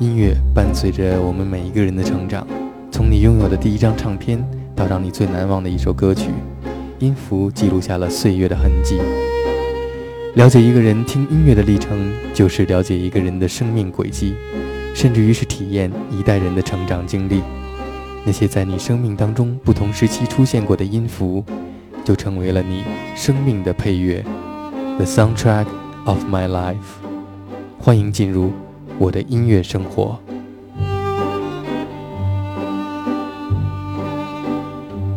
音乐伴随着我们每一个人的成长，从你拥有的第一张唱片到让你最难忘的一首歌曲，音符记录下了岁月的痕迹。了解一个人听音乐的历程，就是了解一个人的生命轨迹，甚至于是体验一代人的成长经历。那些在你生命当中不同时期出现过的音符，就成为了你生命的配乐，The soundtrack of my life。欢迎进入我的音乐生活。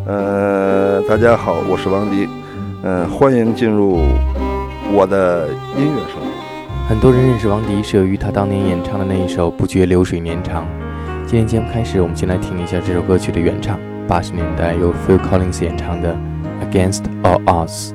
呃，大家好，我是王迪，嗯、欢迎进入我的音乐生活。很多人认识王迪是由于他当年演唱的那一首《不觉流水年长》。今天节目开始，我们先来听一下这首歌曲的原唱，八十年代由 Phil Collins 演唱的《Against All Odds》。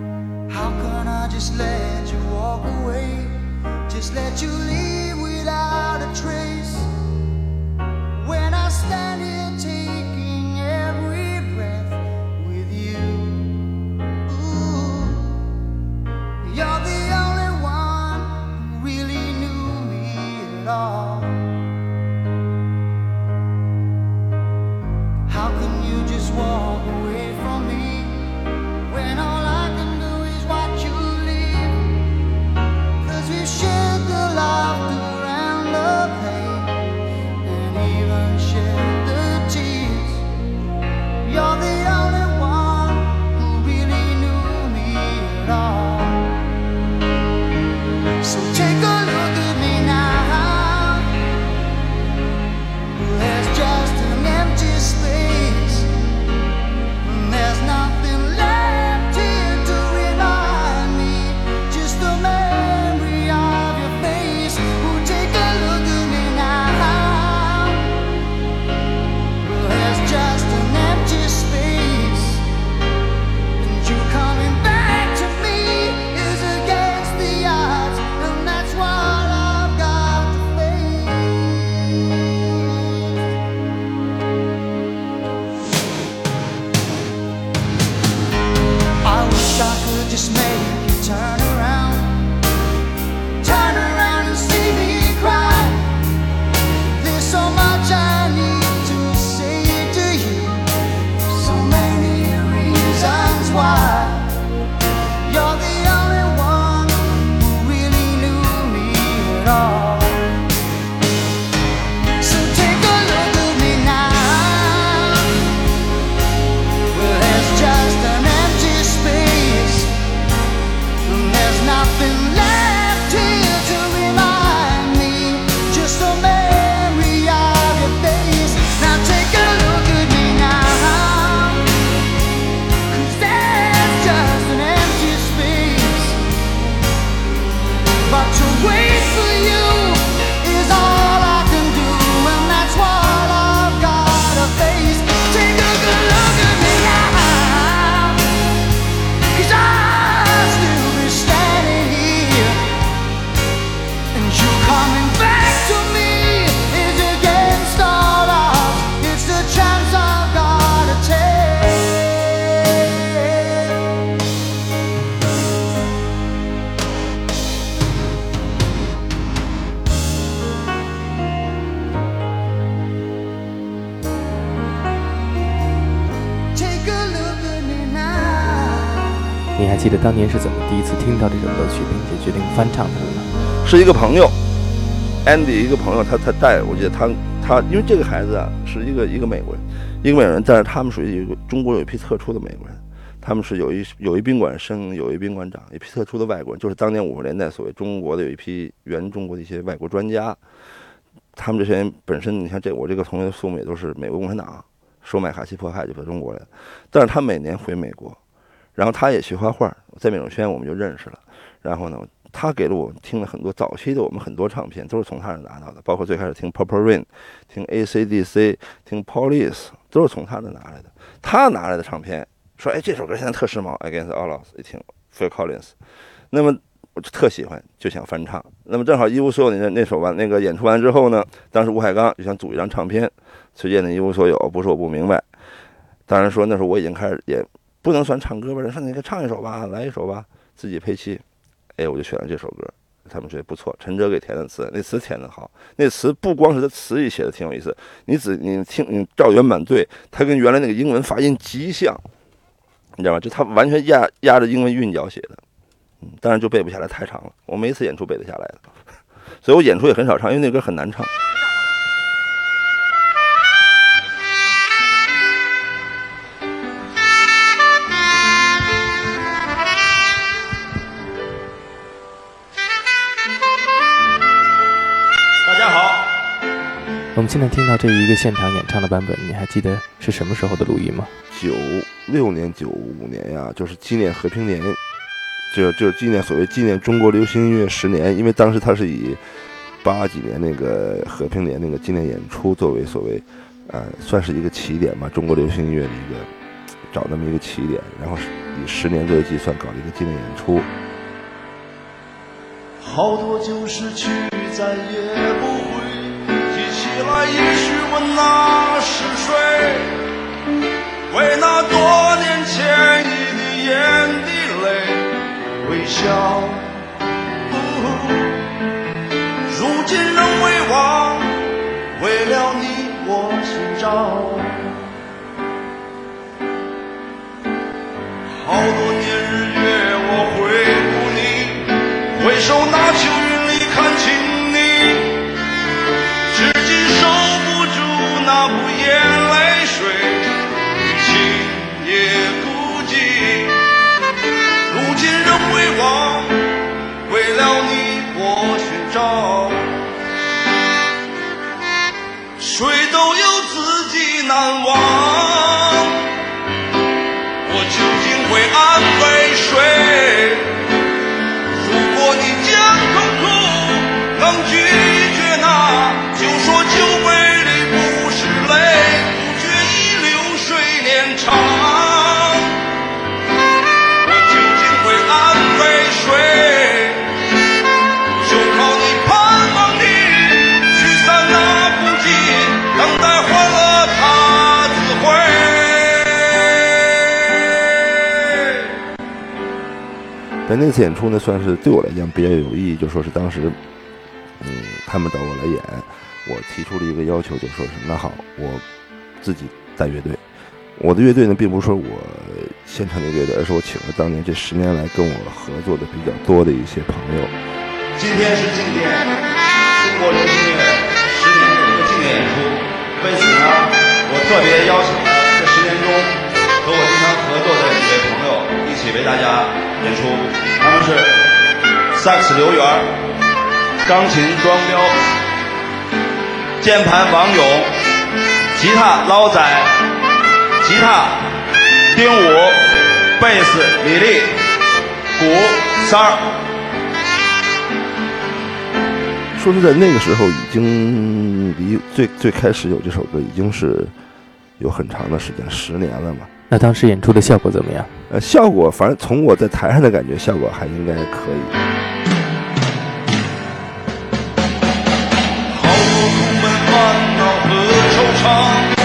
当年是怎么第一次听到这首歌曲，并且决定翻唱它的呢？是一个朋友，Andy 一个朋友，他他带我记得他他因为这个孩子啊是一个一个美国人，一个美国人，但是他们属于一个中国有一批特殊的美国人，他们是有一有一宾馆生，有一宾馆长，一批特殊的外国人，就是当年五十年代所谓中国的有一批原中国的一些外国专家，他们这些人本身，你看这我这个同学的父母也都是美国共产党收买卡西迫害就是中国人，但是他每年回美国，然后他也学画画，在美术学院我们就认识了，然后呢。他给了我听了很多早期的我们很多唱片，都是从他那拿到的，包括最开始听 Purple Rain，听 AC/DC，听 Police，都是从他那拿来的。他拿来的唱片，说：“哎，这首歌现在特时髦，Against All Odds。”一听 Phil Collins，那么我就特喜欢，就想翻唱。那么正好一无所有那那首完那个演出完之后呢，当时吴海刚就想组一张唱片，崔健的一无所有，不是我不明白。当然说那时候我已经开始也不能算唱歌吧，人说你给唱一首吧，来一首吧，自己配器。哎，我就选了这首歌，他们觉得不错。陈哲给填的词，那词填的好，那词不光是他词里写的挺有意思，你仔你听你照原版对，他跟原来那个英文发音极像，你知道吗？就他完全压压着英文韵脚写的，嗯，当然就背不下来，太长了。我每一次演出背得下来的，所以我演出也很少唱，因为那歌很难唱。我们现在听到这一个现场演唱的版本，你还记得是什么时候的录音吗？九六年、九五年呀，就是纪念和平年，就就是纪念所谓纪念中国流行音乐十年，因为当时他是以八几年那个和平年那个纪念演出作为所谓，呃，算是一个起点吧，中国流行音乐的一个找那么一个起点，然后是以十年作为计算搞了一个纪念演出。好多旧事去再也不回，提起来也许问那是谁，为那多年前一滴眼的泪微笑。如今仍未忘，为了你我寻找。好多年日月我回顾你，回首那那次演出呢，算是对我来讲比较有意义，就说是当时，嗯，他们找我来演，我提出了一个要求，就说是那好，我自己带乐队。我的乐队呢，并不是说我现成的乐队，而是我请了当年这十年来跟我合作的比较多的一些朋友。今天是纪念中国流行乐十年的一个纪念演出，为此呢，我特别邀请了这十年中和我经常合作的几位朋友一起为大家演出，他们是萨克斯刘源、钢琴庄彪、键盘王勇、吉他捞仔、吉他丁武、贝斯李丽、鼓三儿。说实在，那个时候已经离最最开始有这首歌已经是有很长的时间，十年了嘛。那当时演出的效果怎么样？呃，效果反正从我在台上的感觉，效果还应该可以。好多充满、烦恼和惆怅，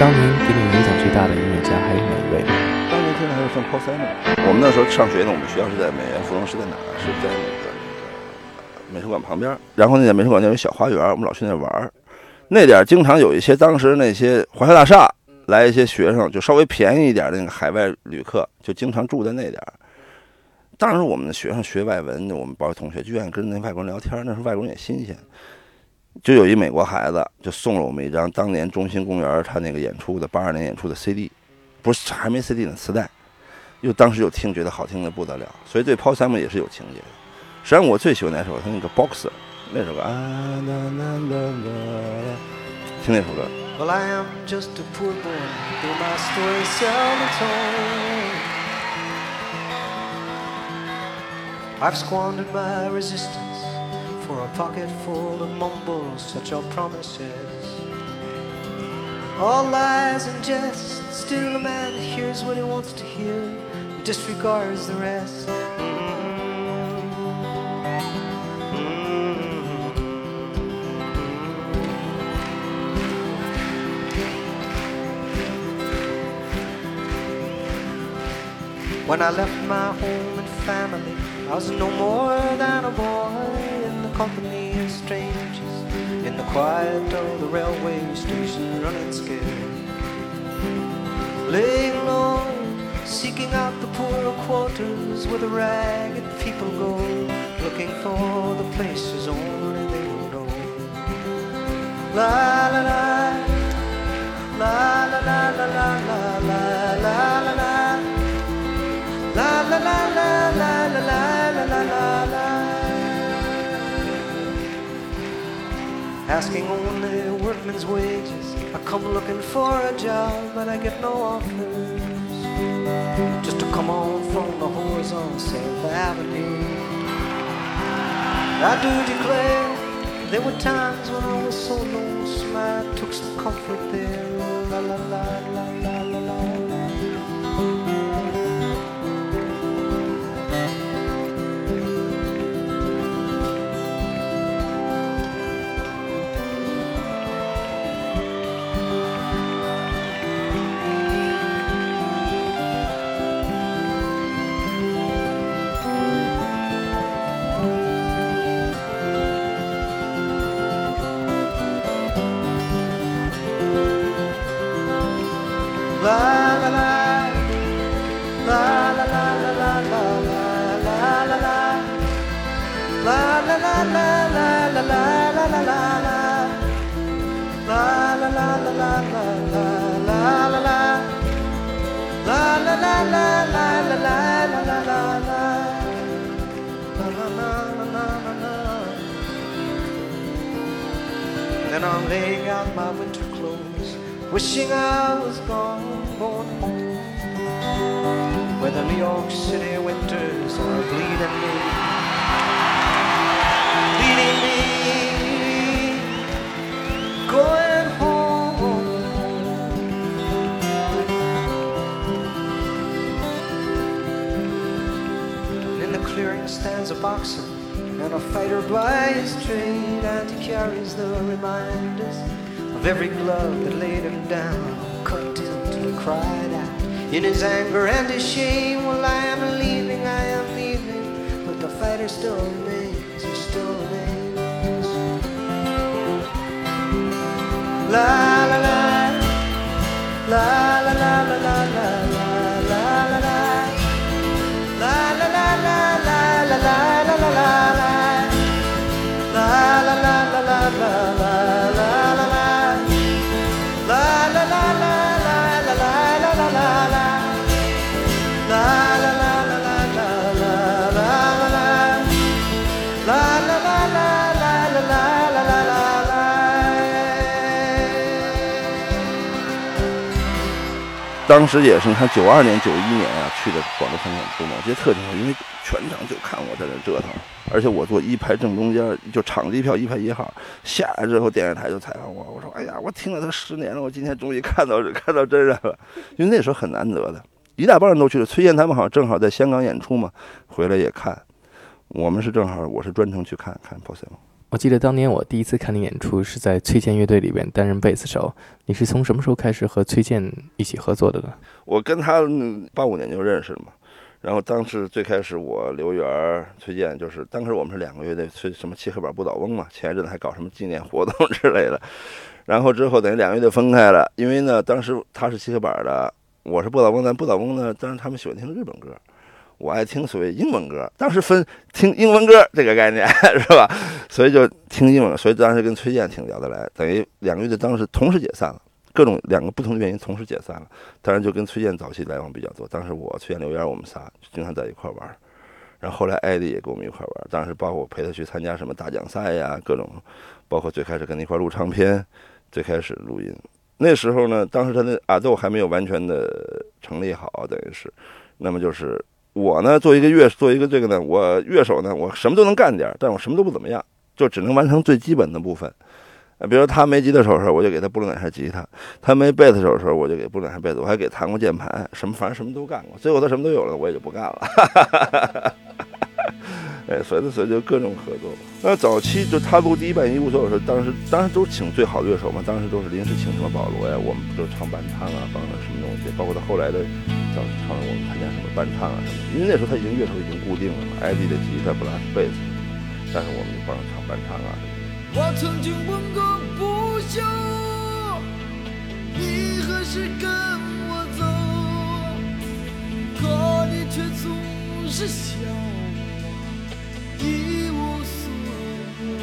当年给你影响最大的音乐家还有哪一位？当年听的还有像 Paul Simon。我们那时候上学呢，我们学校是在美院附中，是在哪儿？是在那个那个美术馆旁边。然后那个美术馆那有小花园，我们老去那玩儿。那点儿经常有一些当时那些华侨大厦来一些学生，就稍微便宜一点的那个海外旅客，就经常住在那点儿。当时我们的学生学外文，我们包括同学就愿意跟那外国人聊天，那时候外国人也新鲜。就有一美国孩子就送了我们一张当年中心公园他那个演出的八二年演出的 CD，不是还没 CD 呢，磁带。又当时又听觉得好听的不得了，所以对 Paul Simon 也是有情节的。实际上我最喜欢哪首？他那个 Boxer 那首歌啊，啦啦啦啦啦听那首歌。Well, I am just a poor boy, though my story seldom told. I've squandered my resistance for a pocket full of mumbles, such are promises. All lies and jest, still a man hears what he wants to hear, and disregards the rest. When I left my home and family, I was no more than a boy company of strangers, in the quiet of the railway station, running scared. Laying low, seeking out the poorer quarters where the ragged people go, looking for the places only they know. La, la la la la la la la la la la. La la la la la la la Asking only workman's wages. I come looking for a job but I get no offers. Just to come on from the whores on 7th Avenue. I do declare there were times when I was so lonesome I took some comfort there. La la laying out my winter clothes Wishing I was gone, home Where the New York City winters are bleeding me Bleeding me Going home. In the clearing stands a boxer and a fighter by his trade, and he carries the reminders of every glove that laid him down, cut he cried out in his anger and his shame. Well, I am leaving, I am leaving, but the fighter still remains, he still remains. La 当时也是，你看九二年、九一年啊去的广州场演出嘛，我觉得特挺好，因为全场就看我在那折腾，而且我坐一排正中间，就场地票一排一号。下来之后，电视台就采访我，我说：“哎呀，我听了他十年了，我今天终于看到看到真人了，因为那时候很难得的，一大帮人都去了。崔健他们好像正好在香港演出嘛，回来也看。我们是正好，我是专程去看看 p o s 我记得当年我第一次看你演出是在崔健乐队里边担任贝斯手。你是从什么时候开始和崔健一起合作的呢？我跟他八五年就认识了嘛。然后当时最开始我刘源、崔健就是当时我们是两个乐队，崔什么漆黑板不倒翁嘛，前一阵子还搞什么纪念活动 之类的。然后之后等于两个乐队分开了，因为呢当时他是漆黑板的，我是不倒翁，但不倒翁呢，当时他们喜欢听日本歌。我爱听所谓英文歌，当时分听英文歌这个概念 是吧？所以就听英文，所以当时跟崔健挺聊得来，等于两个乐队当时同时解散了，各种两个不同的原因同时解散了。当然就跟崔健早期来往比较多，当时我崔健、刘源我们仨经常在一块玩，然后后来艾迪也跟我们一块玩，当时包括我陪他去参加什么大奖赛呀，各种，包括最开始跟他一块录唱片，最开始录音，那时候呢，当时他的阿豆还没有完全的成立好，等于是，那么就是。我呢，做一个乐，做一个这个呢，我乐手呢，我什么都能干点，但我什么都不怎么样，就只能完成最基本的部分。呃，比如他没吉他手的时候，我就给他拨两下吉他；他没贝斯手的时候，我就给拨两下贝斯。我还给弹过键盘，什么反正什么都干过。最后他什么都有了，我也就不干了。哎，所以所以就各种合作。那早期就他录第一版《一无所有》时候，当时当时都请最好的乐手嘛，当时都是临时请什么保罗呀，我们不都唱伴唱啊，帮着什么东西，包括他后来的叫唱我们参加什么伴唱啊什么。因为那时候他已经乐手已经固定了嘛，艾迪的吉他，布拉斯贝斯，但是我们就帮着唱伴唱啊。我曾经问个不休，你何时跟我走？可你却总是笑。一无所有，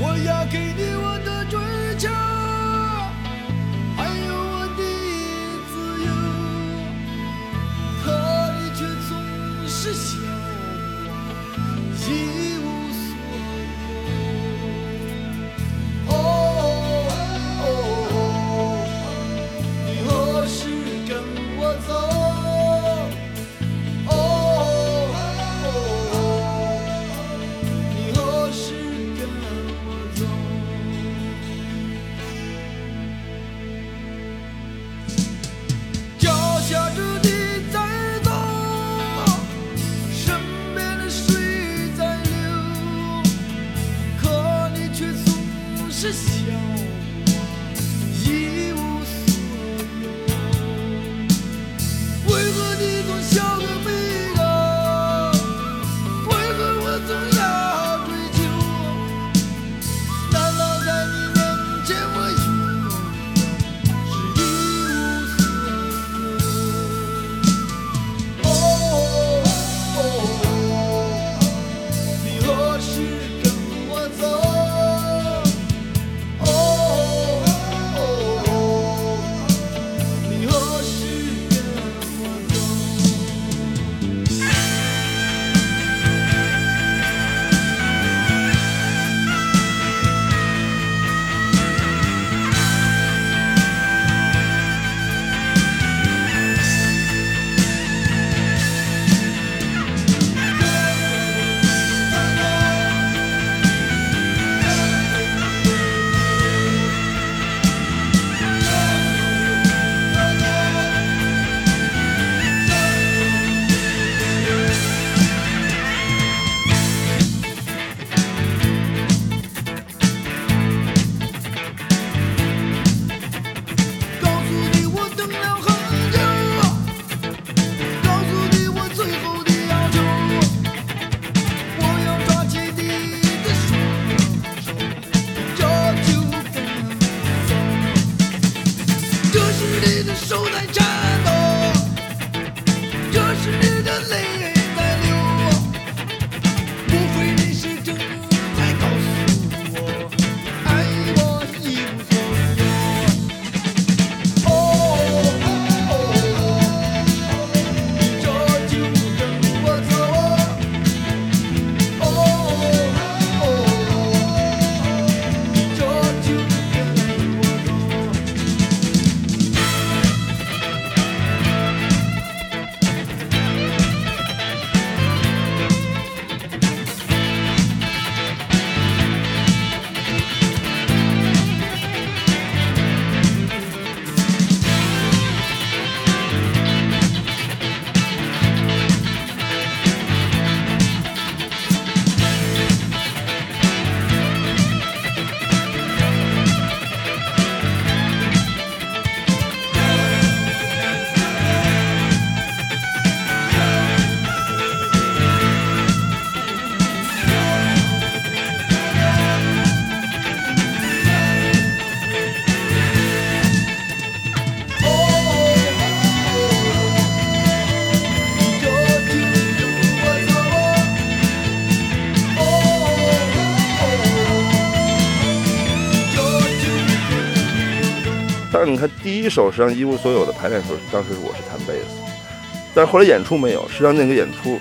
我要给你我的追求，just 第一首，实际上一无所有的排练时候，当时我是弹贝斯，但是后来演出没有。实际上那个演出，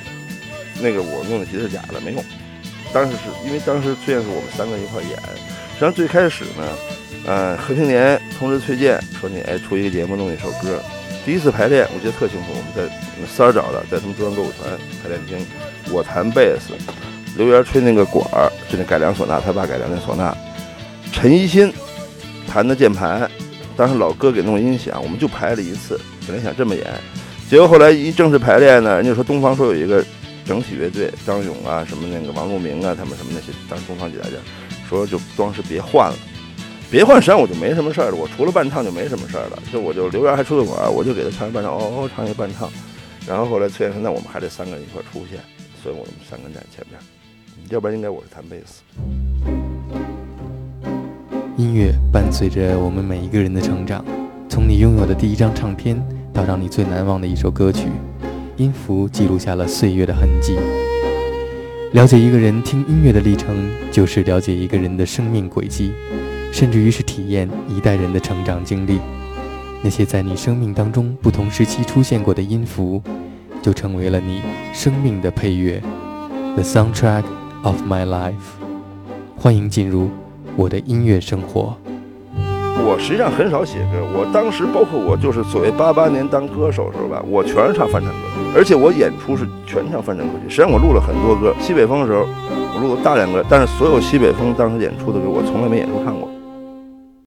那个我用的吉他是假的，没用。当时是因为当时崔健是我们三个一块演，实际上最开始呢，呃，何平年通知崔健说你哎出一个节目弄一首歌。第一次排练我记得特清楚，我们在三儿找的，在他们中央歌舞团排练厅，我弹贝斯，刘源吹那个管儿，就那改良唢呐，他爸改良那唢呐，陈一新弹的键盘，当时老哥给弄音响，我们就排了一次，本来想这么演，结果后来一正式排练呢，人家说东方说有一个整体乐队，张勇啊，什么那个王路明啊，他们什么那些，当时东方几大家说就当时别换了，别换，实际上我就没什么事儿了，我除了伴唱就没什么事儿了，就我就刘源还出个管，我就给他唱一伴唱，哦哦唱一伴唱，然后后来崔健说那我们还得三个人一块出现，所以我们三个人站前面，要不然应该我是弹贝斯。音乐伴随着我们每一个人的成长，从你拥有的第一张唱片到让你最难忘的一首歌曲，音符记录下了岁月的痕迹。了解一个人听音乐的历程，就是了解一个人的生命轨迹，甚至于是体验一代人的成长经历。那些在你生命当中不同时期出现过的音符，就成为了你生命的配乐，The soundtrack of my life。欢迎进入我的音乐生活。我实际上很少写歌，我当时包括我就是所谓八八年当歌手的时候吧，我全是唱翻唱歌曲，而且我演出是全唱翻唱歌曲。实际上我录了很多歌，西北风的时候我录了大量歌，但是所有西北风当时演出的歌我从来没演出看过。